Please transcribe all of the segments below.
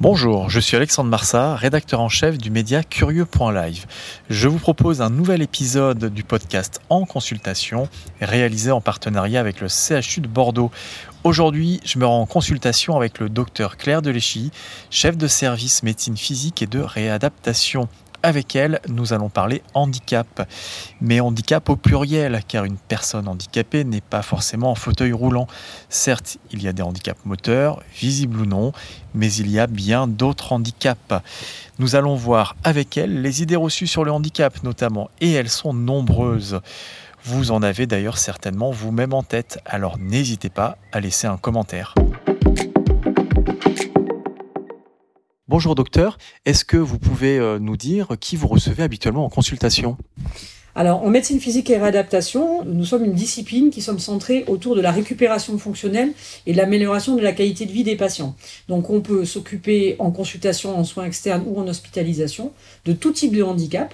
Bonjour, je suis Alexandre Marsat, rédacteur en chef du média Curieux.live. Je vous propose un nouvel épisode du podcast En consultation, réalisé en partenariat avec le CHU de Bordeaux. Aujourd'hui, je me rends en consultation avec le docteur Claire Deléchy, chef de service médecine physique et de réadaptation avec elle, nous allons parler handicap. Mais handicap au pluriel, car une personne handicapée n'est pas forcément en fauteuil roulant. Certes, il y a des handicaps moteurs, visibles ou non, mais il y a bien d'autres handicaps. Nous allons voir avec elle les idées reçues sur le handicap notamment, et elles sont nombreuses. Vous en avez d'ailleurs certainement vous-même en tête, alors n'hésitez pas à laisser un commentaire. Bonjour docteur, est-ce que vous pouvez euh, nous dire qui vous recevez habituellement en consultation? Alors, en médecine physique et réadaptation, nous sommes une discipline qui sommes centrée autour de la récupération fonctionnelle et de l'amélioration de la qualité de vie des patients. Donc, on peut s'occuper en consultation, en soins externes ou en hospitalisation de tout type de handicap.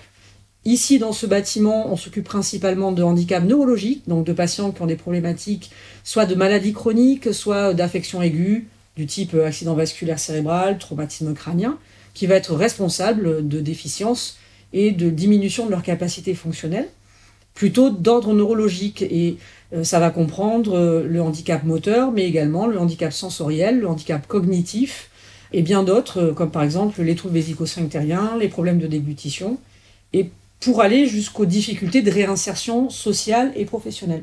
Ici, dans ce bâtiment, on s'occupe principalement de handicaps neurologiques, donc de patients qui ont des problématiques soit de maladies chroniques, soit d'affections aiguës, du type euh, accident vasculaire cérébral, traumatisme crânien, qui va être responsable de déficiences et de diminution de leur capacité fonctionnelle, plutôt d'ordre neurologique. Et euh, ça va comprendre euh, le handicap moteur, mais également le handicap sensoriel, le handicap cognitif, et bien d'autres, comme par exemple les troubles vésico-sphinctériens, les problèmes de déglutition, et pour aller jusqu'aux difficultés de réinsertion sociale et professionnelle.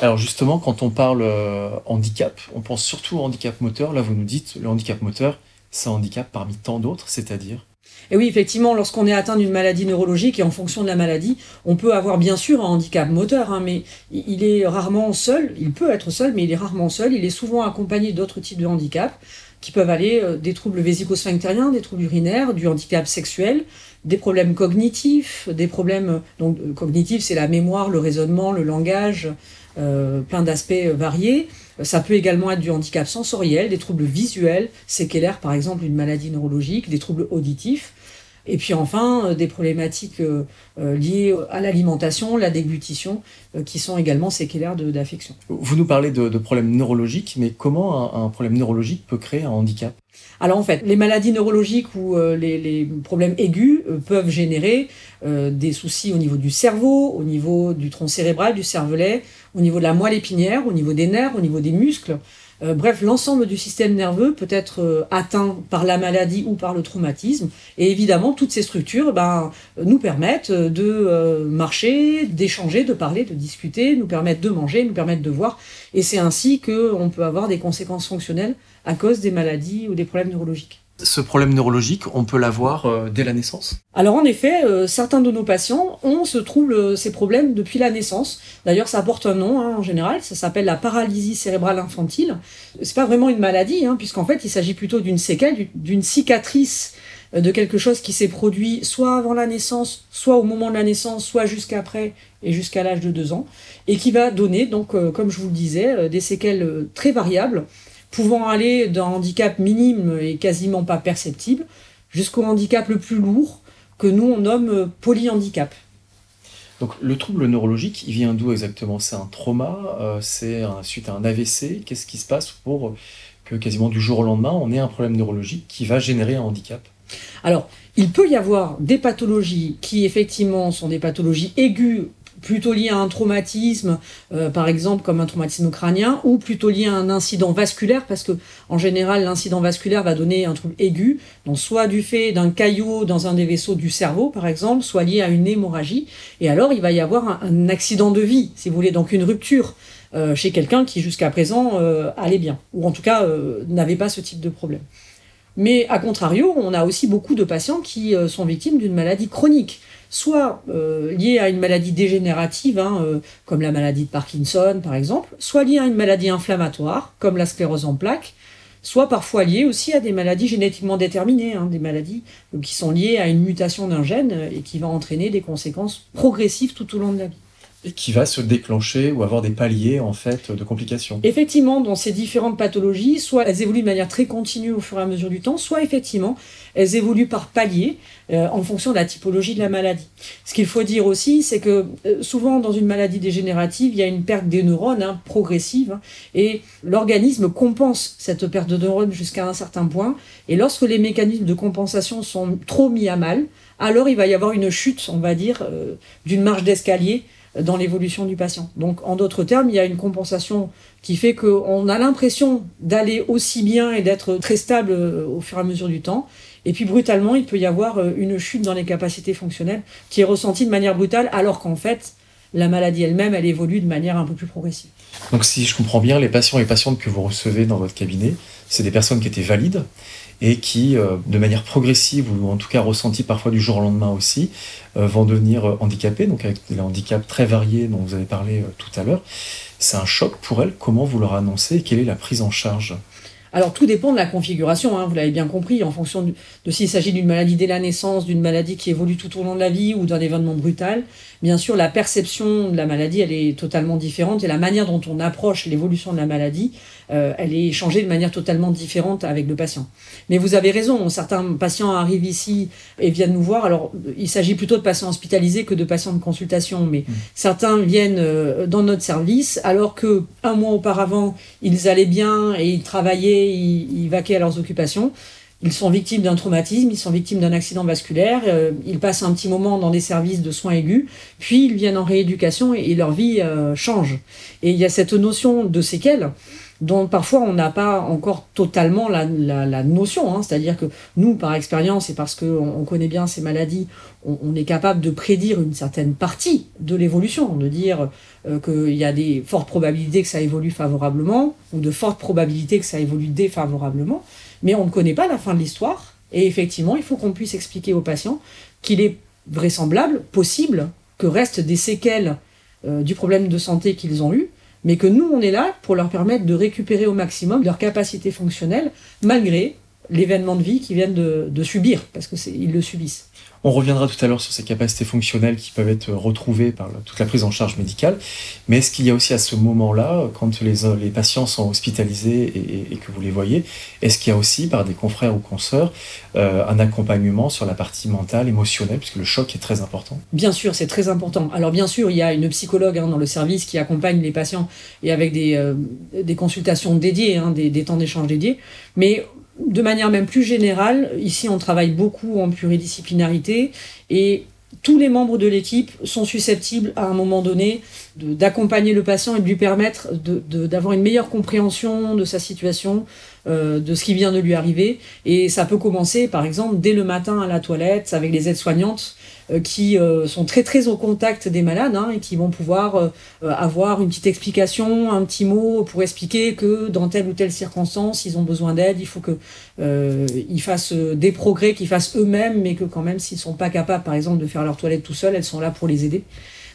Alors justement, quand on parle euh, handicap, on pense surtout au handicap moteur. Là, vous nous dites, le handicap moteur, c'est un handicap parmi tant d'autres, c'est-à-dire? Et oui, effectivement, lorsqu'on est atteint d'une maladie neurologique et en fonction de la maladie, on peut avoir bien sûr un handicap moteur, hein, mais il est rarement seul, il peut être seul, mais il est rarement seul, il est souvent accompagné d'autres types de handicaps qui peuvent aller euh, des troubles vésico-sphinctériens, des troubles urinaires, du handicap sexuel, des problèmes cognitifs, des problèmes donc euh, cognitifs, c'est la mémoire, le raisonnement, le langage, plein d'aspects variés. Ça peut également être du handicap sensoriel, des troubles visuels, séquelaires par exemple, une maladie neurologique, des troubles auditifs. Et puis enfin, euh, des problématiques euh, euh, liées à l'alimentation, la déglutition, qui sont également séquelaires d'affection. Vous nous parlez de, problèmes neurologiques, mais comment un, problème neurologique peut créer un handicap? Alors en fait, les maladies neurologiques ou les, problèmes aigus peuvent générer des soucis au niveau du cerveau, au niveau du tronc cérébral, du cervelet, au niveau de la moelle épinière, au niveau des nerfs, au niveau des muscles. Euh, bref, l'ensemble du système nerveux peut être euh, atteint par la maladie ou par le traumatisme. Et évidemment, toutes ces structures ben, nous permettent de euh, marcher, d'échanger, de parler, de discuter, nous permettent de manger, nous permettent de voir. Et c'est ainsi qu'on peut avoir des conséquences fonctionnelles à cause des maladies ou des problèmes neurologiques ce problème neurologique, on peut l'avoir euh, dès la naissance? Alors en effet, euh, certains de nos patients ont ce trouble, euh, ces problèmes depuis la naissance. D'ailleurs, ça porte un nom hein, en général, ça s'appelle la paralysie cérébrale infantile. C'est pas vraiment une maladie, hein, puisqu'en fait, il s'agit plutôt d'une séquelle, d'une cicatrice de quelque chose qui s'est produit soit avant la naissance, soit au moment de la naissance, soit jusqu'après et jusqu'à l'âge de 2 ans, et qui va donner, donc, comme je vous le disais, des séquelles très variables pouvant aller d'un handicap minime et quasiment pas perceptible jusqu'au handicap le plus lourd que nous on nomme polyhandicap. Donc le trouble neurologique, il vient d'où exactement? C'est un trauma euh, C'est suite à un AVC Qu'est-ce qui se passe pour que quasiment du jour au lendemain, on ait un problème neurologique qui va générer un handicap? Alors, il peut y avoir des pathologies qui effectivement sont des pathologies aiguës plutôt lié à un traumatisme, euh, par exemple comme un traumatisme crânien, ou plutôt lié à un incident vasculaire, parce que en général l'incident vasculaire va donner un trouble aigu, donc soit du fait d'un caillot dans un des vaisseaux du cerveau, par exemple, soit lié à une hémorragie, et alors il va y avoir un, accident de vie, si vous voulez, donc une rupture euh, chez quelqu'un qui jusqu'à présent euh, allait bien, ou en tout cas n'avait pas ce type de problème. Mais à contrario, on a aussi beaucoup de patients qui sont victimes d'une maladie chronique soit euh, liées à une maladie dégénérative, hein, euh, comme la maladie de Parkinson par exemple, soit liées à une maladie inflammatoire, comme la sclérose en plaques, soit parfois liées aussi à des maladies génétiquement déterminées, hein, des maladies euh, qui sont liées à une mutation d'un gène euh, et qui va entraîner des conséquences progressives tout au long de la vie. Qui va se déclencher ou avoir des paliers en fait de complications. Effectivement, dans ces différentes pathologies, soit elles évoluent de manière très continue au fur et à mesure du temps, soit effectivement elles évoluent par paliers euh, en fonction de la typologie de la maladie. Ce qu'il faut dire aussi, c'est que euh, souvent dans une maladie dégénérative, il y a une perte des neurones hein, progressive hein, et l'organisme compense cette perte de neurones jusqu'à un certain point. Et lorsque les mécanismes de compensation sont trop mis à mal, alors il va y avoir une chute, on va dire, euh, d'une marge d'escalier dans l'évolution du patient. Donc, en d'autres termes, il y a une compensation qui fait qu'on a l'impression d'aller aussi bien et d'être très stable euh, au fur et à mesure du temps. Et puis, brutalement, il peut y avoir euh, une chute dans les capacités fonctionnelles qui est ressentie de manière brutale, alors qu'en fait, la maladie elle-même, elle évolue de manière un peu plus progressive. Donc, si je comprends bien, les patients et patientes que vous recevez dans votre cabinet, c'est des personnes qui étaient valides et qui, euh, de manière progressive ou en tout cas ressentie parfois du jour au lendemain aussi, euh, vont devenir euh, handicapées, donc avec des handicaps très variés dont vous avez parlé tout à l'heure. C'est un choc pour elles. Comment vous leur annoncez et quelle est la prise en charge? Alors tout dépend de la configuration, hein, vous l'avez bien compris, en fonction de s'il s'agit d'une maladie dès la naissance, d'une maladie qui évolue tout au long de la vie ou d'un événement brutal. Bien sûr, la perception de la maladie, elle est totalement différente et la manière dont on approche l'évolution de la maladie, euh, elle est changée de manière totalement différente avec le patient. Mais vous avez raison, certains patients arrivent ici et viennent nous voir. Alors, il s'agit plutôt de patients hospitalisés que de patients de consultation, mais certains viennent euh, dans notre service alors que un mois auparavant, ils allaient bien et ils travaillaient, ils, ils vaquaient à leurs occupations. Ils sont victimes d'un traumatisme, ils sont victimes d'un accident vasculaire, euh, ils passent un petit moment dans des services de soins aigus, puis ils viennent en rééducation et, leur vie euh, change. Et il y a cette notion de séquelles dont parfois on n'a pas encore totalement la, la, la notion. Hein. C'est-à-dire que nous, par expérience et parce qu'on on connaît bien ces maladies, on, on, est capable de prédire une certaine partie de l'évolution, de dire euh, qu'il y a des fortes probabilités que ça évolue favorablement ou de fortes probabilités que ça évolue défavorablement mais on ne connaît pas la fin de l'histoire. Et effectivement, il faut qu'on puisse expliquer aux patients qu'il est vraisemblable, possible, que restent des séquelles euh, du problème de santé qu'ils ont eu, mais que nous, on est là pour leur permettre de récupérer au maximum leur capacité fonctionnelle, malgré l'événement de vie qu'ils viennent de, de subir, parce qu'ils le subissent. On reviendra tout à l'heure sur ces capacités fonctionnelles qui peuvent être retrouvées par toute la prise en charge médicale. Mais est-ce qu'il y a aussi à ce moment-là, quand les, les patients sont hospitalisés et, que vous les voyez, est-ce qu'il y a aussi par des confrères ou consoeurs euh, un accompagnement sur la partie mentale, émotionnelle, puisque le choc est très important? Bien sûr, c'est très important. Alors bien sûr, il y a une psychologue hein, dans le service qui accompagne les patients et avec des, euh, des consultations dédiées, hein, des, des temps d'échange dédiés. Mais de manière même plus générale, ici on travaille beaucoup en pluridisciplinarité et tous les membres de l'équipe sont susceptibles à un moment donné d'accompagner le patient et de lui permettre d'avoir une meilleure compréhension de sa situation, euh, de ce qui vient de lui arriver. Et ça peut commencer par exemple dès le matin à la toilette avec les aides-soignantes qui euh, sont très très au contact des malades hein, et qui vont pouvoir euh, avoir une petite explication, un petit mot pour expliquer que dans telle ou telle circonstance, ils ont besoin d'aide, il faut que euh, ils fassent des progrès qu'ils fassent eux-mêmes, mais que quand même s'ils sont pas capables, par exemple, de faire leur toilette tout seuls, elles sont là pour les aider.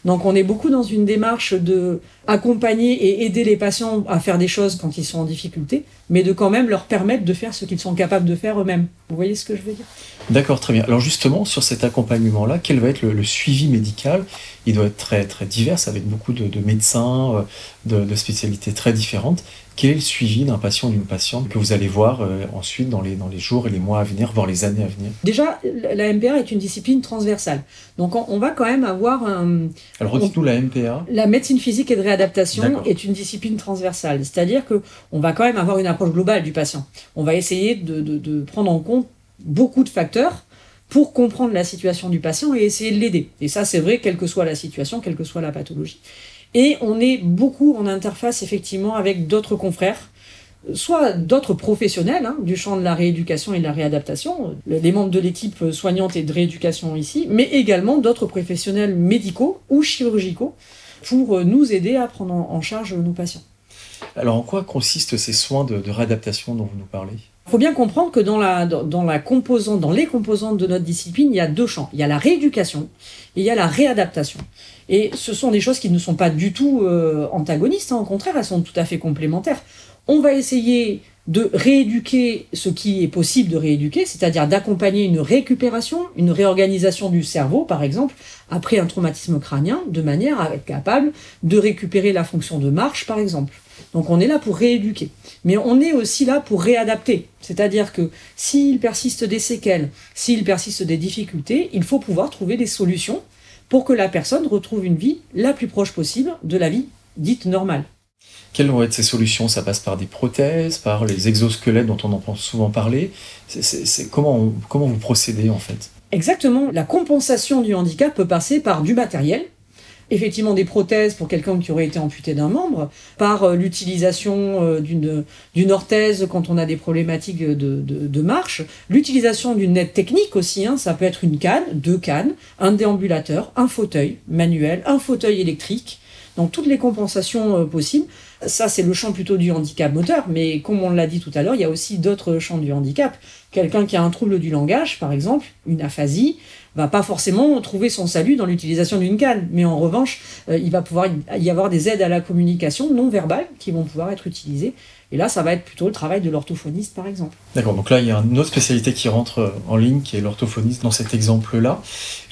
Donc on est beaucoup dans une démarche de accompagner et aider les patients à faire des choses quand ils sont en difficulté, mais de quand même leur permettre de faire ce qu'ils sont capables de faire eux-mêmes. Vous voyez ce que je veux dire? D'accord, très bien. Alors justement, sur cet accompagnement-là, quel va être le, suivi médical? Il doit être très, très divers, avec beaucoup de, de médecins, de, de, spécialités très différentes. Quel est le suivi d'un patient ou d'une patiente que vous allez voir euh, ensuite dans les, dans les jours et les mois à venir, voire les années à venir? Déjà, la MPA est une discipline transversale. Donc on, on va quand même avoir un... Alors redites-nous la MPA. La médecine physique et de réadaptation est une discipline transversale. C'est-à-dire qu'on va quand même avoir une approche globale du patient. On va essayer de, de, de prendre en compte beaucoup de facteurs pour comprendre la situation du patient et essayer de l'aider. Et ça, c'est vrai, quelle que soit la situation, quelle que soit la pathologie. Et on est beaucoup en interface, effectivement, avec d'autres confrères, soit d'autres professionnels hein, du champ de la rééducation et de la réadaptation, les membres de l'équipe soignante et de rééducation ici, mais également d'autres professionnels médicaux ou chirurgicaux pour nous aider à prendre en charge nos patients. Alors en quoi consistent ces soins de, de réadaptation dont vous nous parlez? Il faut bien comprendre que dans, les composantes de notre discipline, il y a deux champs. Il y a la rééducation et il y a la réadaptation. Et ce sont des choses qui ne sont pas du tout euh, antagonistes, hein. au contraire, elles sont tout à fait complémentaires. On va essayer de rééduquer ce qui est possible de rééduquer, c'est-à-dire d'accompagner une récupération, une réorganisation du cerveau, par exemple, après un traumatisme crânien, de manière à être capable de récupérer la fonction de marche, par exemple. Donc on est là pour rééduquer. Mais on est aussi là pour réadapter. C'est-à-dire que s'il persiste des séquelles, s'il persiste des difficultés, il faut pouvoir trouver des solutions pour que la personne retrouve une vie la plus proche possible de la vie dite normale. Quelles vont être ces solutions? Ça passe par des prothèses, par les exosquelettes dont on entend souvent parler. C'est, comment, comment vous procédez en fait? Exactement. La compensation du handicap peut passer par du matériel, effectivement des prothèses pour quelqu'un qui aurait été amputé d'un membre, par euh, l'utilisation euh, d'une, d'une orthèse quand on a des problématiques de, de, de marche, l'utilisation d'une aide technique aussi, hein, ça peut être une canne, deux cannes, un déambulateur, un fauteuil manuel, un fauteuil électrique, donc toutes les compensations euh, possibles. Ça, c'est le champ plutôt du handicap moteur, mais comme on l'a dit tout à l'heure, il y a aussi d'autres champs du handicap. Quelqu'un qui a un trouble du langage, par exemple, une aphasie, va pas forcément trouver son salut dans l'utilisation d'une canne, mais en revanche, euh, il va pouvoir y avoir des aides à la communication non verbale qui vont pouvoir être utilisées. Et là, ça va être plutôt le travail de l'orthophoniste, par exemple. D'accord, donc là, il y a une autre spécialité qui rentre euh, en ligne, qui est l'orthophoniste dans cet exemple-là.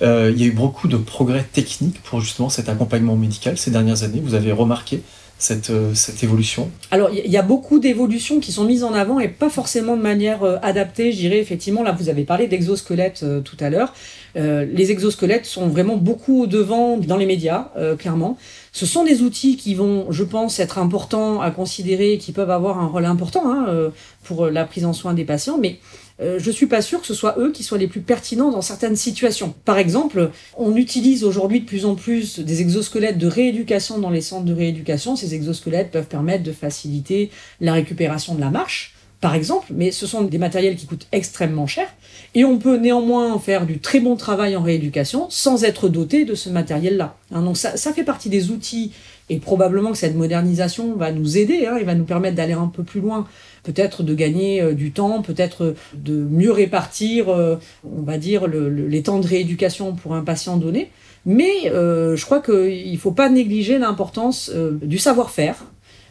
Euh, il y a eu beaucoup de progrès techniques pour justement cet accompagnement médical ces dernières années. Vous avez remarqué cette, euh, cette évolution Alors, il y a beaucoup d'évolutions qui sont mises en avant et pas forcément de manière euh, adaptée, je dirais effectivement. Là, vous avez parlé d'exosquelettes euh, tout à l'heure. les exosquelettes sont vraiment beaucoup au devant dans les médias, clairement. Ce sont des outils qui vont, je pense, être importants à considérer, qui peuvent avoir un rôle important hein, pour la prise en soin des patients, mais euh, je suis pas sûr que ce soit eux qui soient les plus pertinents dans certaines situations. Par exemple, on utilise aujourd'hui de plus en plus des exosquelettes de rééducation dans les centres de rééducation. Ces exosquelettes peuvent permettre de faciliter la récupération de la marche par exemple, mais ce sont des matériels qui coûtent extrêmement cher, et on peut néanmoins faire du très bon travail en rééducation sans être doté de ce matériel-là. Hein, donc ça, ça, fait partie des outils, et probablement que cette modernisation va nous aider, hein, et va nous permettre d'aller un peu plus loin peut-être de gagner euh, du temps, peut-être de mieux répartir, euh, on va dire, les temps de rééducation pour un patient donné. Mais euh, je crois qu'il ne faut pas négliger l'importance du savoir-faire,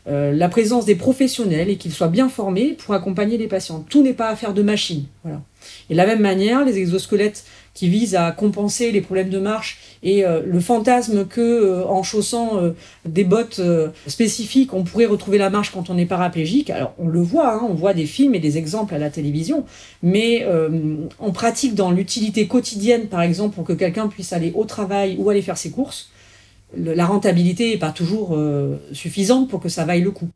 la présence des professionnels et qu'ils soient bien formés pour accompagner les patients. Tout n'est pas affaire de machine. Voilà. Et de la même manière, les exosquelettes qui visent à compenser les problèmes de marche et euh, le fantasme que euh, en chaussant euh, des bottes spécifiques, on pourrait retrouver la marche quand on est paraplégique. Alors on le voit, hein, on voit des films et des exemples à la télévision, mais en pratique dans l'utilité quotidienne, par exemple, pour que quelqu'un puisse aller au travail ou aller faire ses courses, la rentabilité n'est pas toujours suffisante pour que ça vaille le coup.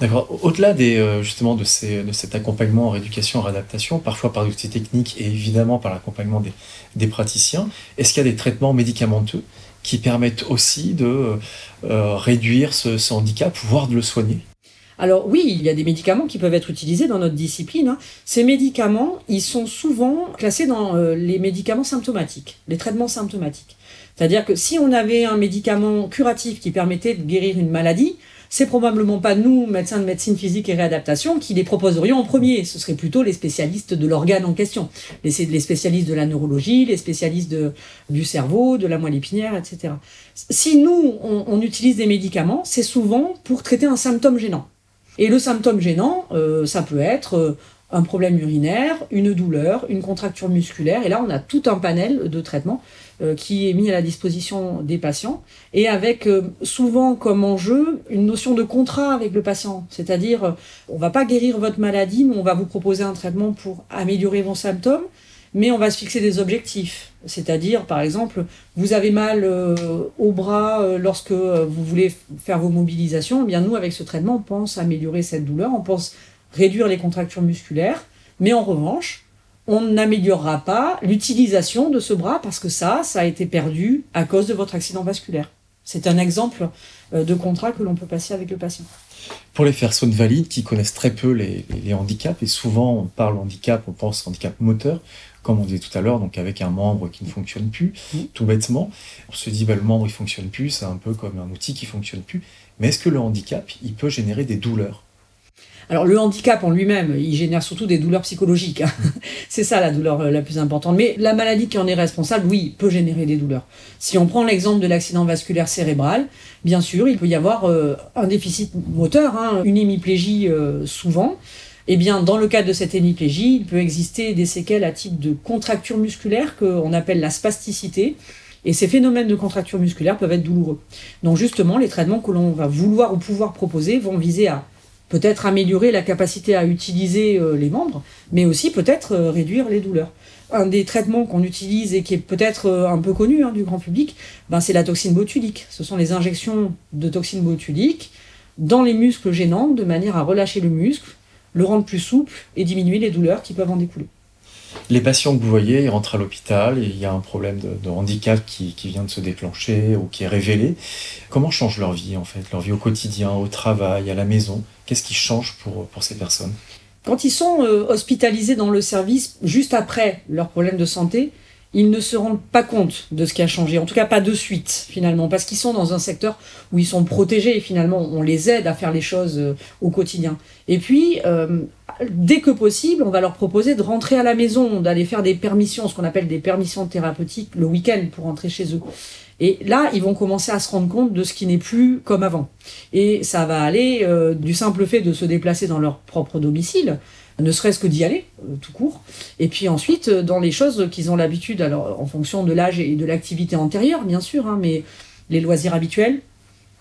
D'accord. Au-delà euh, de, cet accompagnement en rééducation, en réadaptation, parfois par l'outil technique et évidemment par l'accompagnement des, des, praticiens, est-ce qu'il y a des traitements médicamenteux qui permettent aussi de euh, réduire ce, ce, handicap, voire de le soigner? Alors oui, il y a des médicaments qui peuvent être utilisés dans notre discipline. Hein. Ces médicaments, ils sont souvent classés dans euh, les médicaments symptomatiques, les traitements symptomatiques. C'est-à-dire que si on avait un médicament curatif qui permettait de guérir une maladie, c'est probablement pas nous, médecins de médecine physique et réadaptation, qui les proposerions en premier. Ce serait plutôt les spécialistes de l'organe en question, les, spécialistes de la neurologie, les spécialistes du cerveau, de la moelle épinière, etc. Si nous, on, utilise des médicaments, c'est souvent pour traiter un symptôme gênant. Et le symptôme gênant, euh, ça peut être euh, un problème urinaire, une douleur, une contracture musculaire. Et là, on a tout un panel de traitements qui est mis à la disposition des patients et avec euh, souvent comme enjeu une notion de contrat avec le patient. C'est-à-dire, euh, on va pas guérir votre maladie, mais on va vous proposer un traitement pour améliorer vos symptômes, mais on va se fixer des objectifs. C'est-à-dire, par exemple, vous avez mal au bras lorsque vous voulez faire vos mobilisations. Eh bien, nous, avec ce traitement, on pense améliorer cette douleur, on pense réduire les contractures musculaires, mais en revanche, on n'améliorera pas l'utilisation de ce bras parce que ça, ça a été perdu à cause de votre accident vasculaire. C'est un exemple euh, de contrat que l'on peut passer avec le patient. Pour les personnes valides qui connaissent très peu les, handicaps, et souvent on parle handicap, on pense handicap moteur, comme on disait tout à l'heure, donc avec un membre qui ne fonctionne plus, tout bêtement, on se dit bah, le membre il fonctionne plus, c'est un peu comme un outil qui fonctionne plus. Mais est-ce que le handicap, il peut générer des douleurs? Alors le handicap en lui-même, il génère surtout des douleurs psychologiques. hein. C'est ça la douleur euh, la plus importante. Mais la maladie qui en est responsable, oui, peut générer des douleurs. Si on prend l'exemple de l'accident vasculaire cérébral, bien sûr, il peut y avoir euh, un déficit moteur, hein, une hémiplégie euh, souvent. Eh bien, dans le cadre de cette hémiplégie, il peut exister des séquelles à type de contracture musculaire qu'on appelle la spasticité. Et ces phénomènes de contracture musculaire peuvent être douloureux. Donc justement, les traitements que l'on va vouloir ou pouvoir proposer vont viser à peut-être améliorer la capacité à utiliser euh, les membres, mais aussi peut-être euh, réduire les douleurs. Un des traitements qu'on utilise et qui est peut-être euh, un peu connu hein, du grand public, ben, c'est la toxine botulique. Ce sont les injections de toxine botulique dans les muscles gênants de manière à relâcher le muscle, le rendre plus souple et diminuer les douleurs qui peuvent en découler. Les patients que vous voyez, ils rentrent à l'hôpital il y a un problème de, de handicap qui, qui vient de se déclencher ou qui est révélé. Comment change leur vie en fait Leur vie au quotidien, au travail, à la maison? Qu'est-ce qui change pour, pour ces personnes? Quand ils sont euh, hospitalisés dans le service juste après leur problème de santé, ils ne se rendent pas compte de ce qui a changé, en tout cas pas de suite finalement, parce qu'ils sont dans un secteur où ils sont protégés et finalement on les aide à faire les choses euh, au quotidien. Et puis, euh, dès que possible, on va leur proposer de rentrer à la maison, d'aller faire des permissions, ce qu'on appelle des permissions thérapeutiques le week-end pour rentrer chez eux. Et là, ils vont commencer à se rendre compte de ce qui n'est plus comme avant. Et ça va aller euh, du simple fait de se déplacer dans leur propre domicile, ne serait-ce que d'y aller, euh, tout court. Et puis ensuite, euh, dans les choses qu'ils ont l'habitude, alors en fonction de l'âge et de l'activité antérieure, bien sûr, hein, mais les loisirs habituels,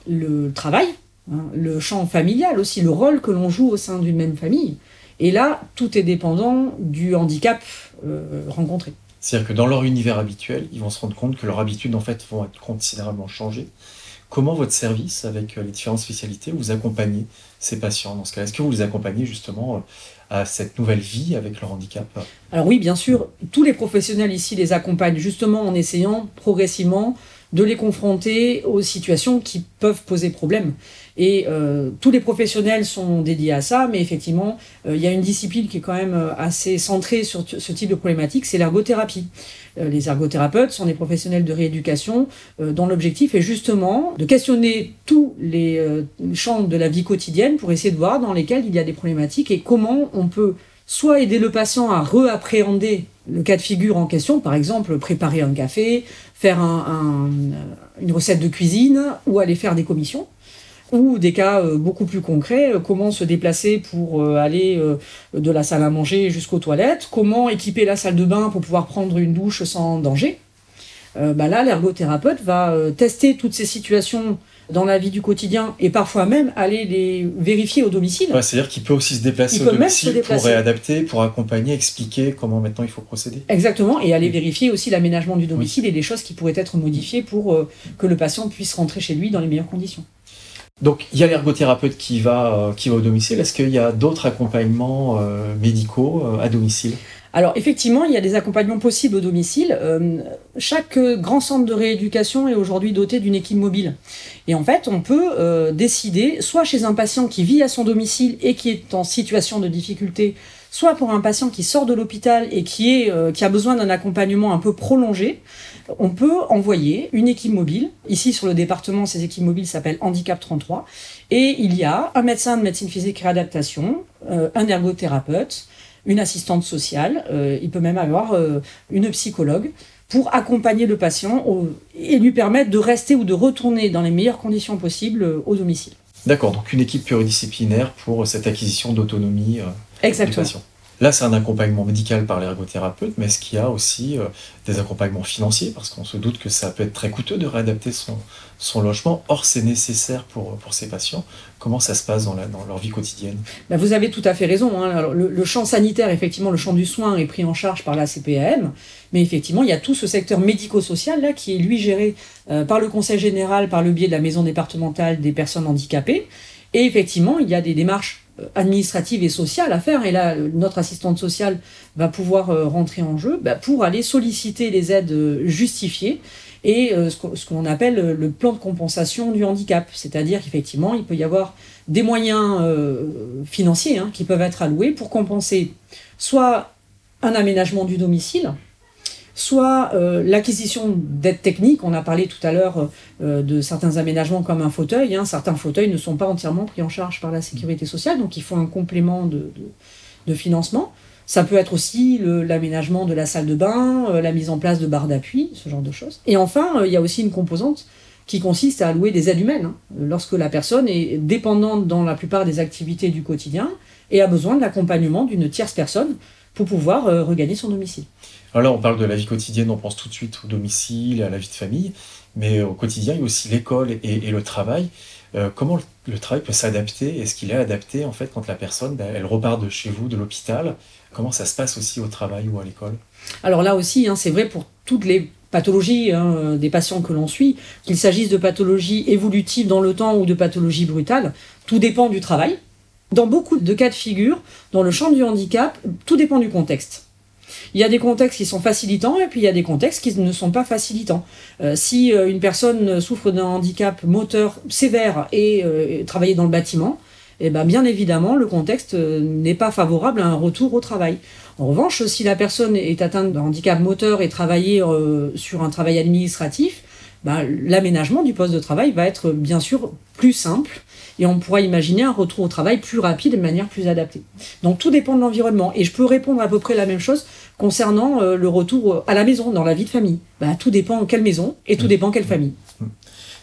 le travail, hein, le champ familial aussi, le rôle que l'on joue au sein d'une même famille. Et là, tout est dépendant du handicap euh, rencontré. C'est-à-dire que dans leur univers habituel, ils vont se rendre compte que leurs habitudes en fait vont être considérablement changées. Comment votre service, avec les différentes spécialités, vous accompagnez ces patients dans ce cas? Est-ce que vous les accompagnez justement à cette nouvelle vie avec leur handicap? Alors oui, bien sûr, tous les professionnels ici les accompagnent justement en essayant progressivement de les confronter aux situations qui peuvent poser problème. Et euh, tous les professionnels sont dédiés à ça, mais effectivement, euh, il y a une discipline qui est quand même euh, assez centrée sur ce type de problématique, c'est l'ergothérapie. Euh, les ergothérapeutes sont des professionnels de rééducation dont l'objectif est justement de questionner tous les champs de la vie quotidienne pour essayer de voir dans lesquels il y a des problématiques et comment on peut soit aider le patient à réappréhender le cas de figure en question, par exemple préparer un café, faire un- une recette de cuisine ou aller faire des commissions ou des cas euh, beaucoup plus concrets, euh, comment se déplacer pour euh, aller euh, de la salle à manger jusqu'aux toilettes, comment équiper la salle de bain pour pouvoir prendre une douche sans danger. Euh, bah là, l'ergothérapeute va euh, tester toutes ces situations dans la vie du quotidien et parfois même aller les vérifier au domicile. Ouais, C'est-à-dire qu'il peut aussi se déplacer Il au se domicile pour réadapter, pour accompagner, expliquer comment maintenant il faut procéder. Exactement, et aller Oui. vérifier aussi l'aménagement du domicile et les choses qui pourraient être modifiées pour euh, que le patient puisse rentrer chez lui dans les meilleures conditions. Donc il y a l'ergothérapeute qui va, euh, qui va au domicile. Est-ce qu'il y a d'autres accompagnements euh, médicaux à domicile? Alors effectivement, il y a des accompagnements possibles au domicile. Euh, chaque grand centre de rééducation est aujourd'hui doté d'une équipe mobile. Et en fait, on peut euh, décider, soit chez un patient qui vit à son domicile et qui est en situation de difficulté, soit pour un patient qui sort de l'hôpital et qui, est, euh, qui a besoin d'un accompagnement un peu prolongé, on peut envoyer une équipe mobile. Ici, sur le département, ces équipes mobiles s'appellent Handicap 33. Et il y a un médecin de médecine physique et réadaptation, un ergothérapeute, une assistante sociale, euh, il peut même avoir euh, une psychologue pour accompagner le patient au- et lui permettre de rester ou de retourner dans les meilleures conditions possibles euh, au domicile. D'accord, donc une équipe pluridisciplinaire pour cette acquisition d'autonomie euh, du Exactement. patient. Là, c'est un accompagnement médical par l'ergothérapeute, mais est-ce qu'il y a aussi euh, des accompagnements financiers? Parce qu'on se doute que ça peut être très coûteux de réadapter son, logement. Or, c'est nécessaire pour, ces patients. Comment ça se passe dans, leur vie quotidienne? Ben, vous avez tout à fait raison. hein. Le, champ sanitaire, effectivement, le champ du soin est pris en charge par la CPAM, mais effectivement, il y a tout ce secteur médico-social qui est lui géré euh, par le Conseil général, par le biais de la maison départementale des personnes handicapées. Et effectivement, il y a des démarches euh, administratives et sociales à faire. Et là, euh, notre assistante sociale va pouvoir euh, rentrer en jeu ben, pour aller solliciter les aides justifiées et ce qu'on appelle le plan de compensation du handicap. C'est-à-dire qu'effectivement, il peut y avoir des moyens financiers hein, qui peuvent être alloués pour compenser soit un aménagement du domicile, soit euh, l'acquisition d'aides techniques. On a parlé tout à l'heure euh, de certains aménagements comme un fauteuil. hein. Certains fauteuils ne sont pas entièrement pris en charge par la sécurité sociale, donc il faut un complément de, financement. Ça peut être aussi l'aménagement de la salle de bain, euh, la mise en place de barres d'appui, ce genre de choses. Et enfin, il y a aussi une composante qui consiste à allouer des aides humaines, hein, lorsque la personne est dépendante dans la plupart des activités du quotidien et a besoin de l'accompagnement d'une tierce personne pour pouvoir regagner son domicile. Alors là, on parle de la vie quotidienne, on pense tout de suite au domicile, à la vie de famille, mais au quotidien, il y a aussi l'école et, et le travail. Euh, comment le, travail peut s'adapter? Est-ce qu'il est adapté en fait quand la personne, ben, elle repart de chez vous, de l'hôpital? Comment ça se passe aussi au travail ou à l'école? Alors là aussi, hein, c'est vrai pour toutes les pathologies hein, des patients que l'on suit, qu'il s'agisse de pathologies évolutives dans le temps ou de pathologies brutales, tout dépend du travail. Dans beaucoup de cas de figure, dans le champ du handicap, tout dépend du contexte. Il y a des contextes qui sont facilitants et puis il y a des contextes qui ne sont pas facilitants. Euh, si euh, une personne souffre d'un handicap moteur sévère et euh, travailler dans le bâtiment, eh ben, bien évidemment, le contexte euh, n'est pas favorable à un retour au travail. En revanche, si la personne est atteinte d'un handicap moteur et travailler euh, sur un travail administratif, ben, l'aménagement du poste de travail va être bien sûr plus simple et on pourra imaginer un retour au travail plus rapide et de manière plus adaptée. Donc tout dépend de l'environnement et je peux répondre à peu près la même chose concernant euh, le retour à la maison, dans la vie de famille. Ben, tout dépend quelle maison et tout dépend quelle famille.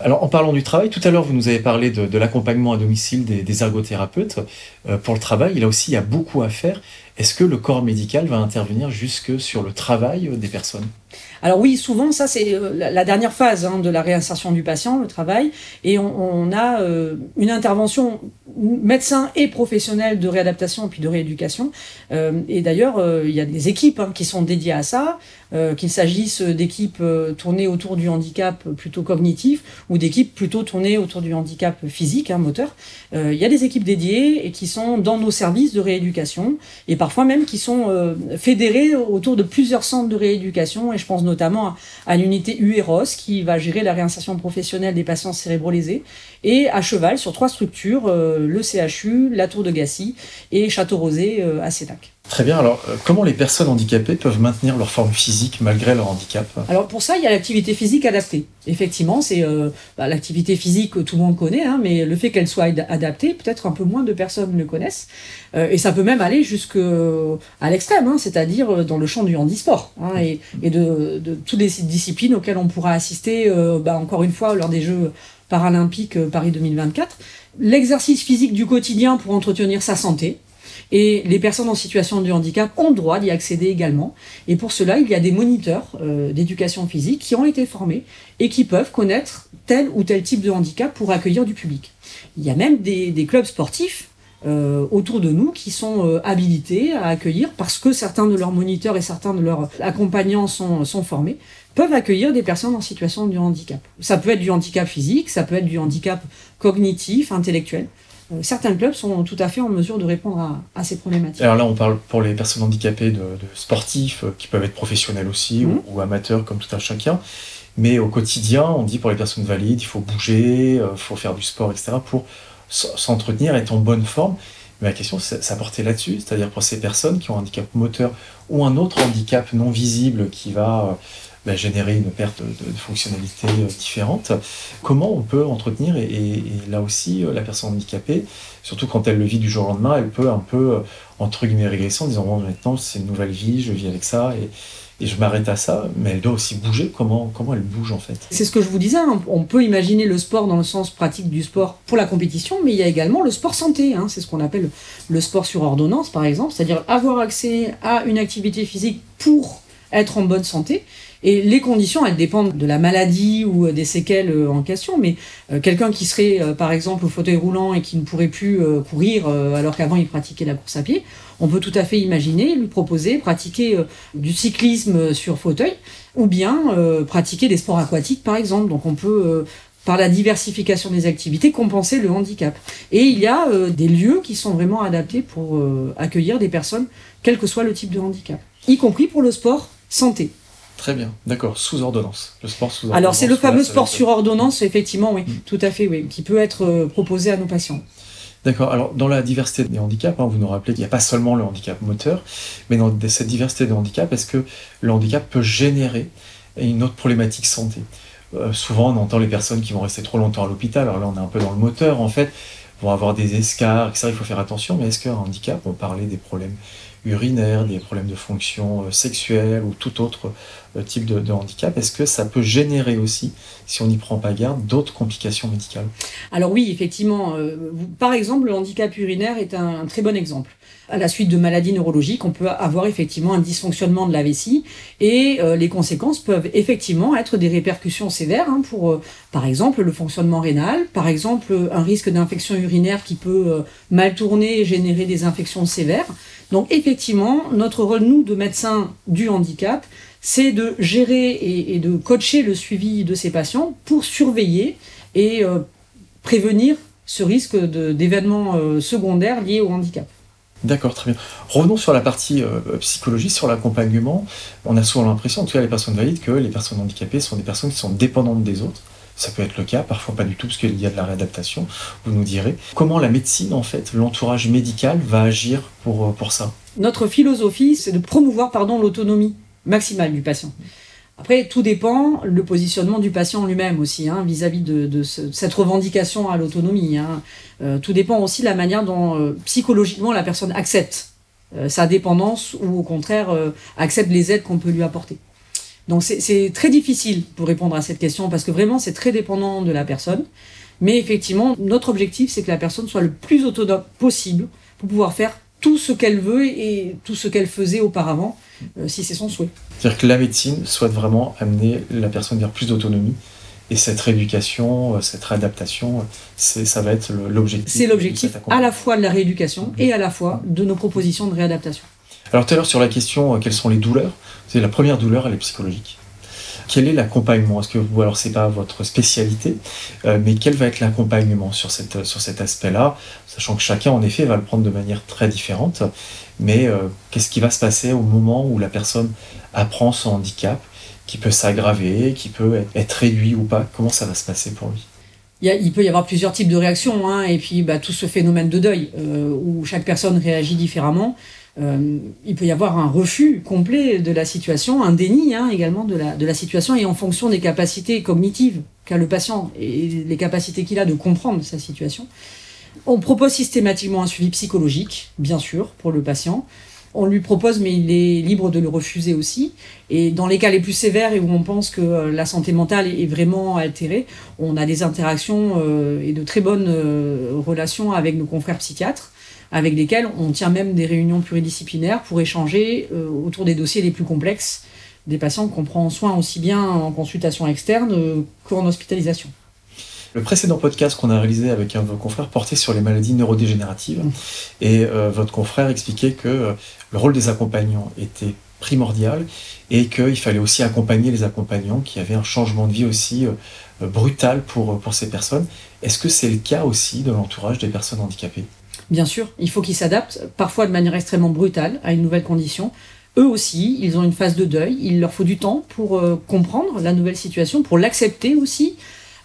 Alors, en parlant du travail, tout à l'heure, vous nous avez parlé de, de l'accompagnement à domicile des, des ergothérapeutes. Euh, pour le travail, il a aussi il y a beaucoup à faire. Est-ce que le corps médical va intervenir jusque sur le travail euh, des personnes? Alors oui, souvent, ça c'est euh, la dernière phase hein, de la réinsertion du patient, le travail, et on, a euh, une intervention médecin et professionnel de réadaptation puis de rééducation. Euh, et d'ailleurs, il y a des équipes hein, qui sont dédiées à ça, qu'il s'agisse d'équipes tournées autour du handicap plutôt cognitif ou d'équipes plutôt tournées autour du handicap physique, hein, moteur. Il y a des équipes dédiées et qui sont dans nos services de rééducation et parfois même qui sont fédérées autour de plusieurs centres de rééducation et je pense notamment à, l'unité UEROS qui va gérer la réinsertion professionnelle des patients cérébrolésés et à cheval sur trois structures, euh, le CHU, la Tour de Gassy et Château-Rosé euh, à Sénac. Très bien. Alors, euh, comment les personnes handicapées peuvent maintenir leur forme physique malgré leur handicap? Alors pour ça, il y a l'activité physique adaptée. Effectivement, c'est euh, bah, l'activité physique que tout le monde connaît, hein, mais le fait qu'elle soit ad- adaptée, peut-être un peu moins de personnes le connaissent. Euh, et ça peut même aller jusqu'à l'extrême, hein, c'est-à-dire dans le champ du handisport hein, et, de, toutes les disciplines auxquelles on pourra assister, bah, encore une fois, lors des Jeux paralympiques Paris 2024. L'exercice physique du quotidien pour entretenir sa santé, et les personnes en situation de handicap ont le droit d'y accéder également. Et pour cela, il y a des moniteurs euh, d'éducation physique qui ont été formés et qui peuvent connaître tel ou tel type de handicap pour accueillir du public. Il y a même des, clubs sportifs euh, autour de nous qui sont euh, habilités à accueillir, parce que certains de leurs moniteurs et certains de leurs accompagnants sont formés, peuvent accueillir des personnes en situation de handicap. Ça peut être du handicap physique, ça peut être du handicap cognitif, intellectuel. Euh, certains clubs sont tout à fait en mesure de répondre à, à ces problématiques. Alors là, on parle pour les personnes handicapées de, de sportifs euh, qui peuvent être professionnels aussi Mhm. ou, ou amateurs comme tout un chacun. Mais au quotidien, on dit pour les personnes valides, il faut bouger, il faut faire du sport, etc. pour s'entretenir, être en bonne forme. Mais la question, c'est ça porter là-dessus, c'est-à-dire pour ces personnes qui ont un handicap moteur ou un autre handicap non visible qui va euh, bah, générer une perte de, de fonctionnalité euh, différente. Comment on peut entretenir et, là aussi euh, la personne handicapée, surtout quand elle le vit du jour au lendemain, elle peut un peu euh, entre guillemets régresser en disant bon, maintenant c'est une nouvelle vie, je vis avec ça et, et je m'arrête à ça, mais elle doit aussi bouger. Comment comment elle bouge en fait? C'est ce que je vous disais, hein, on peut imaginer le sport dans le sens pratique du sport pour la compétition, mais il y a également le sport santé, hein, c'est ce qu'on appelle le sport sur ordonnance par exemple, c'est-à-dire avoir accès à une activité physique pour être en bonne santé. Et les conditions, elles dépendent de la maladie ou euh, des séquelles euh, en question, mais euh, quelqu'un qui serait par exemple au fauteuil roulant et qui ne pourrait plus courir alors qu'avant il pratiquait la course à pied, on peut tout à fait imaginer lui proposer pratiquer du cyclisme sur fauteuil ou bien pratiquer des sports aquatiques par exemple. Donc on peut par la diversification des activités, compenser le handicap. Et il y a des lieux qui sont vraiment adaptés pour accueillir des personnes, quel que soit le type de handicap, y compris pour le sport santé. Très bien, d'accord, sous ordonnance. Le sport sous ordonnance. Alors c'est le fameux sport sur ordonnance, effectivement, oui, Mm. tout à fait, oui, qui peut être euh, proposé à nos patients. D'accord. Alors, dans la diversité des handicaps, hein, vous nous rappelez qu'il n'y a pas seulement le handicap moteur, mais dans cette diversité de handicaps, est-ce que le handicap peut générer une autre problématique santé? Euh, Souvent, on entend les personnes qui vont rester trop longtemps à l'hôpital. Alors là, on est un peu dans le moteur, en fait, vont avoir des escarres, etc. Il faut faire attention. Mais est-ce qu'un handicap, on parlait des problèmes urinaires, des problèmes de fonction euh, sexuelle ou tout autre euh, type de, handicap, est-ce que ça peut générer aussi, si on n'y prend pas garde, d'autres complications médicales? Alors oui, effectivement. Euh, par exemple, le handicap urinaire est un, très bon exemple. À la suite de maladies neurologiques, on peut avoir effectivement un dysfonctionnement de la vessie et les conséquences peuvent effectivement être des répercussions sévères hein, pour, par exemple, le fonctionnement rénal, par exemple, un risque d'infection urinaire qui peut mal tourner et générer des infections sévères. Donc effectivement, notre rôle, nous, de médecins du handicap, c'est de gérer et, de coacher le suivi de ces patients pour surveiller et euh, prévenir ce risque d'événements euh, secondaires liés au handicap. D'accord, très bien. Revenons sur la partie euh, psychologie, sur l'accompagnement. On a souvent l'impression, en tout cas les personnes valides, que les personnes handicapées sont des personnes qui sont dépendantes des autres. Ça peut être le cas, parfois pas du tout, parce qu'il y a de la réadaptation, vous nous direz. Comment la médecine, en fait, l'entourage médical va agir pour, euh, pour ça Notre philosophie, c'est de promouvoir l'autonomie maximale du patient. Après, tout dépend le positionnement du patient lui-même aussi, hein, vis-à-vis de, cette revendication à l'autonomie. Hein. Euh, tout dépend aussi de la manière dont euh, psychologiquement la personne accepte sa dépendance ou au contraire accepte les aides qu'on peut lui apporter. Donc c'est très difficile pour répondre à cette question parce que vraiment c'est très dépendant de la personne. Mais effectivement, notre objectif c'est que la personne soit le plus autonome possible pour pouvoir faire tout ce qu'elle veut et tout ce qu'elle faisait auparavant, euh, si c'est son souhait. C'est-à-dire que la médecine souhaite vraiment amener la personne vers plus d'autonomie et cette rééducation, euh, cette réadaptation, ça va être l'objectif. C'est l'objectif à la fois de la rééducation et à la fois de nos propositions de réadaptation. Alors tout à l'heure sur la question euh, quelles sont les douleurs, c'est la première douleur elle est psychologique. Quel est l'accompagnement? Est-ce que vous alors c'est pas votre spécialité, euh, mais quel va être l'accompagnement sur cette sur cet aspect-là, sachant que chacun en effet va le prendre de manière très différente. Mais euh, qu'est-ce qui va se passer au moment où la personne apprend son handicap, qui peut s'aggraver, qui peut être réduit ou pas? Comment ça va se passer pour lui? Il, peut y avoir plusieurs types de réactions, hein, et puis bah, tout ce phénomène de deuil, où chaque personne réagit différemment. Euh, il peut y avoir un refus complet de la situation, un déni hein, également de la, de la situation, et en fonction des capacités cognitives qu'a le patient et les capacités qu'il a de comprendre sa situation. On propose systématiquement un suivi psychologique, bien sûr, pour le patient. On lui propose, mais il est libre de le refuser aussi. Et dans les cas les plus sévères et où on pense que euh, la santé mentale est vraiment altérée, on a des interactions euh, et de très bonnes relations avec nos confrères psychiatres avec lesquels on tient même des réunions pluridisciplinaires pour échanger euh, autour des dossiers les plus complexes des patients qu'on prend en soin aussi bien en consultation externe euh, qu'en hospitalisation. Le précédent podcast qu'on a réalisé avec un de vos confrères portait sur les maladies neurodégénératives. Mmh. Et euh, votre confrère expliquait que le rôle des accompagnants était primordial et qu'il fallait aussi accompagner les accompagnants qui avaient un changement de vie aussi brutal pour, pour ces personnes. Est-ce que c'est le cas aussi de l'entourage des personnes handicapées? Bien sûr, il faut qu'ils s'adaptent, parfois de manière extrêmement brutale, à une nouvelle condition. Eux aussi, ils ont une phase de deuil, il leur faut du temps pour euh, comprendre la nouvelle situation, pour l'accepter aussi.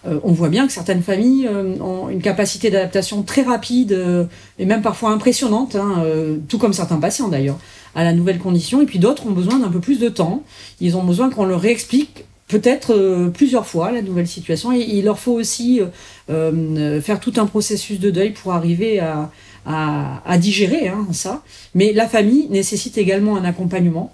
Euh, on voit bien que certaines familles euh, ont une capacité d'adaptation très rapide et même parfois impressionnante, hein, tout comme certains patients d'ailleurs, à la nouvelle condition. Et puis d'autres ont besoin d'un peu plus de temps. Ils ont besoin qu'on leur réexplique peut-être plusieurs fois la nouvelle situation. Et il leur faut aussi faire tout un processus de deuil pour arriver à, à, digérer hein, ça. Mais la famille nécessite également un accompagnement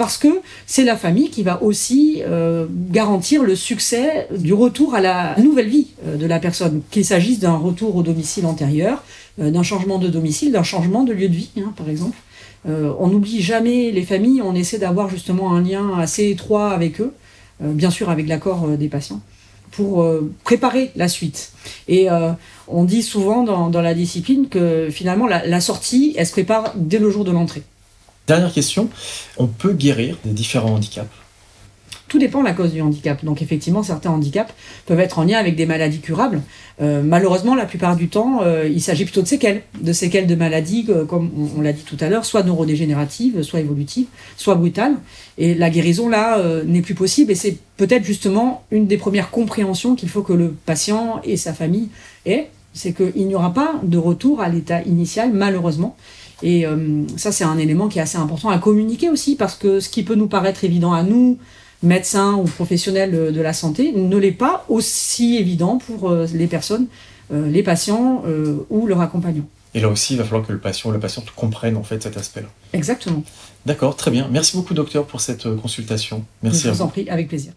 parce que c'est la famille qui va aussi euh, garantir le succès du retour à la nouvelle vie euh, de la personne, qu'il s'agisse d'un retour au domicile antérieur, euh, d'un changement de domicile, d'un changement de lieu de vie, hein, par exemple. on n'oublie jamais les familles, on essaie d'avoir justement un lien assez étroit avec eux, bien sûr avec l'accord des patients pour euh, préparer la suite. Et euh, on dit souvent dans, la discipline que finalement la, sortie, elle se prépare dès le jour de l'entrée. Dernière question, on peut guérir des différents handicaps? Tout dépend de la cause du handicap. Donc effectivement, certains handicaps peuvent être en lien avec des maladies curables. Euh, malheureusement, la plupart du temps, il s'agit plutôt de séquelles, de séquelles de maladies, comme on, l'a dit tout à l'heure, soit neurodégénératives, soit évolutives, soit brutales. Et la guérison, là, n'est plus possible. Et c'est peut-être justement une des premières compréhensions qu'il faut que le patient et sa famille aient c'est qu'il n'y aura pas de retour à l'état initial, malheureusement. Et euh, ça, c'est un élément qui est assez important à communiquer aussi, parce que ce qui peut nous paraître évident à nous, médecins ou professionnels de la santé, ne l'est pas aussi évident pour euh, les personnes, euh, les patients ou leurs accompagnants. Et là aussi, il va falloir que le patient ou la patiente comprenne en fait cet aspect-là. Exactement. D'accord, très bien. Merci beaucoup, docteur, pour cette consultation. Merci Je vous en prie, avec plaisir.